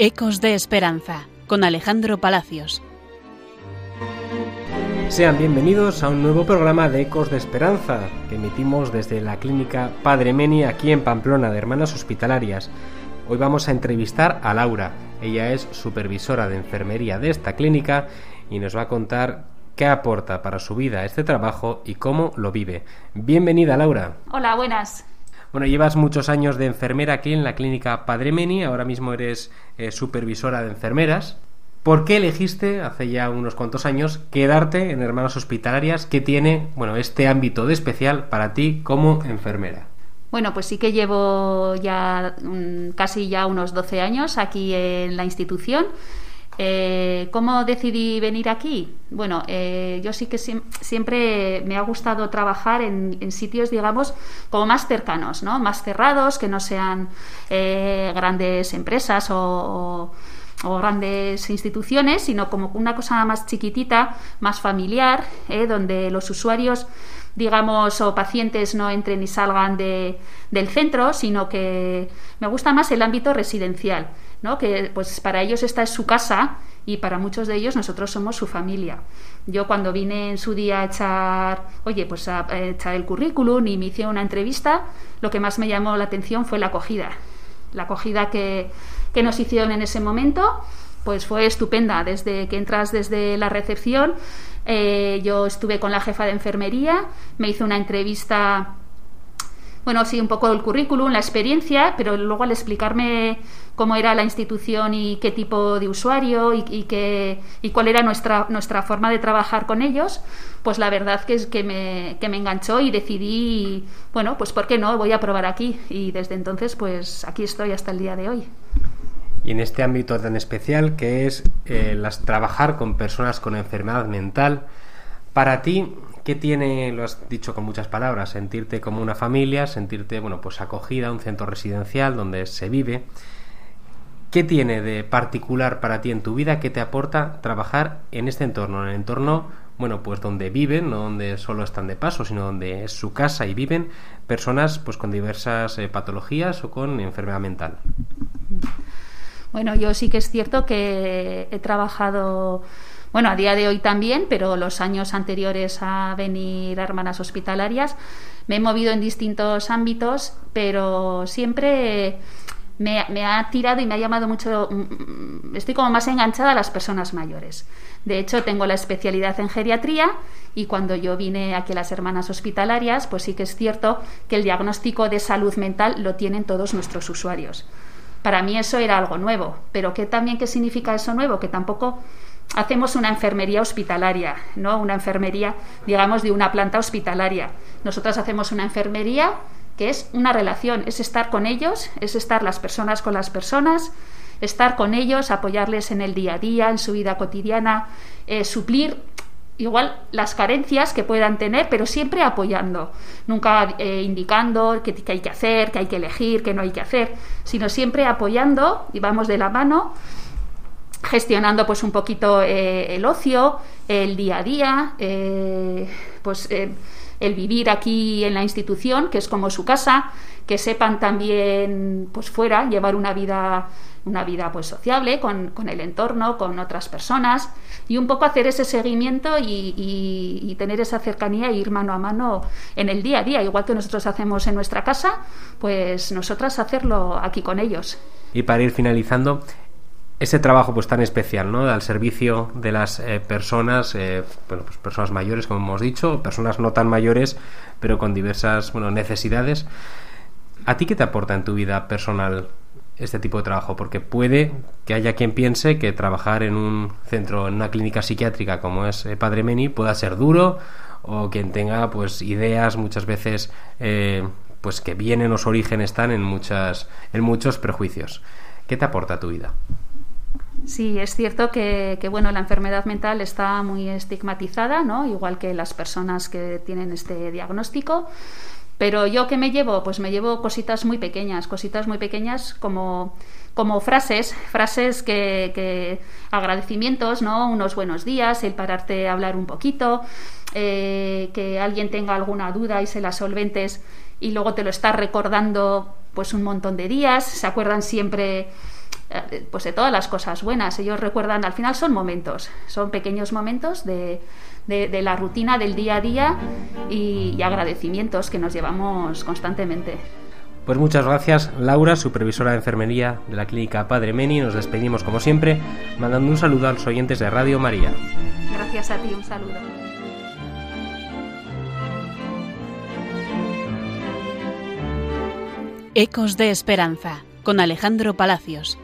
Ecos de Esperanza con Alejandro Palacios. Sean bienvenidos a un nuevo programa de Ecos de Esperanza que emitimos desde la clínica Padre Meni aquí en Pamplona de Hermanas Hospitalarias. Hoy vamos a entrevistar a Laura. Ella es supervisora de enfermería de esta clínica y nos va a contar qué aporta para su vida este trabajo y cómo lo vive. Bienvenida Laura. Hola, buenas. Bueno, llevas muchos años de enfermera aquí en la clínica Padre Meni, ahora mismo eres eh, supervisora de enfermeras. ¿Por qué elegiste, hace ya unos cuantos años, quedarte en Hermanas Hospitalarias que tiene, bueno, este ámbito de especial para ti como enfermera? Bueno, pues sí que llevo ya mm, casi ya unos 12 años aquí en la institución eh, ¿Cómo decidí venir aquí? Bueno, eh, yo sí que siempre me ha gustado trabajar en, sitios, digamos, como más cercanos, ¿no? Más cerrados, que no sean eh, grandes empresas o, grandes instituciones, sino como una cosa más chiquitita, más familiar, donde los usuarios digamos, o pacientes no entren y salgan de, del centro, sino que me gusta más el ámbito residencial. ¿no? que pues para ellos esta es su casa y para muchos de ellos nosotros somos su familia. Yo cuando vine en su día a echar, oye, pues a, echar el currículum y me hice una entrevista, lo que más me llamó la atención fue la acogida. La acogida que, que nos hicieron en ese momento, pues fue estupenda. Desde que entras desde la recepción, eh, yo estuve con la jefa de enfermería, me hizo una entrevista bueno, sí, un poco el currículum, la experiencia, pero luego al explicarme cómo era la institución y qué tipo de usuario y, qué, y cuál era nuestra, nuestra forma de trabajar con ellos, pues la verdad que es que me, que me enganchó y decidí, bueno, pues ¿por qué no? Voy a probar aquí. Y desde entonces, pues aquí estoy hasta el día de hoy. Y en este ámbito tan especial que es eh, las, trabajar con personas con enfermedad mental, para ti, ¿Qué tiene, lo has dicho con muchas palabras, sentirte como una familia, sentirte, bueno, pues acogida, un centro residencial donde se vive? ¿Qué tiene de particular para ti en tu vida que te aporta trabajar en este entorno, en el entorno, bueno, pues donde viven, no donde solo están de paso, sino donde es su casa y viven personas pues con diversas eh, patologías o con enfermedad mental? Bueno, yo sí que es cierto que he trabajado bueno, a día de hoy también, pero los años anteriores a venir a Hermanas Hospitalarias me he movido en distintos ámbitos, pero siempre me, ha tirado y me ha llamado mucho, mm, estoy como más enganchada a las personas mayores. De hecho, tengo la especialidad en geriatría y cuando yo vine aquí a las hermanas hospitalarias, pues sí que es cierto que el diagnóstico de salud mental lo tienen todos nuestros usuarios. Para mí eso era algo nuevo, pero ¿qué también qué significa eso nuevo? Que tampoco hacemos una enfermería hospitalaria, ¿no? Una enfermería, digamos, de una planta hospitalaria. Nosotras hacemos una enfermería que es una relación, es estar con ellos, es estar las personas con las personas, estar con ellos, apoyarles en el día a día, en su vida cotidiana, eh, suplir igual las carencias que puedan tener, pero siempre apoyando, nunca eh, indicando qué, hay que hacer, qué hay que elegir, qué no hay que hacer, sino siempre apoyando y vamos de la mano gestionando pues un poquito eh, el ocio, el día a día, eh, pues el vivir aquí en la institución, que es como su casa, que sepan también pues fuera llevar una vida una vida pues sociable con, el entorno, con otras personas y un poco hacer ese seguimiento y, y, tener esa cercanía e ir mano a mano en el día a día, igual que nosotros hacemos en nuestra casa, pues nosotras hacerlo aquí con ellos. Y para ir finalizando, ese trabajo pues tan especial, ¿no? Al servicio de las eh, personas, eh, bueno, pues personas mayores, como hemos dicho, personas no tan mayores, pero con diversas, bueno, necesidades. ¿A ti qué te aporta en tu vida personal este tipo de trabajo? Porque puede que haya quien piense que trabajar en un centro, en una clínica psiquiátrica como es eh, Padre Meni, pueda ser duro o quien tenga, pues, ideas muchas veces, pues, que vienen o su origen están en muchas, en muchos prejuicios. ¿Qué te aporta tu vida? Sí, es cierto que, bueno, la enfermedad mental está muy estigmatizada, ¿no? Igual que las personas que tienen este diagnóstico. Pero yo que me llevo, pues me llevo cositas muy pequeñas, cositas muy pequeñas como, como frases, frases que, que, agradecimientos, ¿no? Unos buenos días, el pararte a hablar un poquito, eh, que alguien tenga alguna duda y se la solventes y luego te lo está recordando pues un montón de días, se acuerdan siempre pues de todas las cosas buenas. Ellos recuerdan, al final son momentos, son pequeños momentos de, de, la rutina del día a día y, agradecimientos que nos llevamos constantemente. Pues muchas gracias, Laura, supervisora de enfermería de la clínica Padre Meni. Nos despedimos como siempre, mandando un saludo a los oyentes de Radio María. Gracias a ti, un saludo. Ecos de Esperanza, con Alejandro Palacios.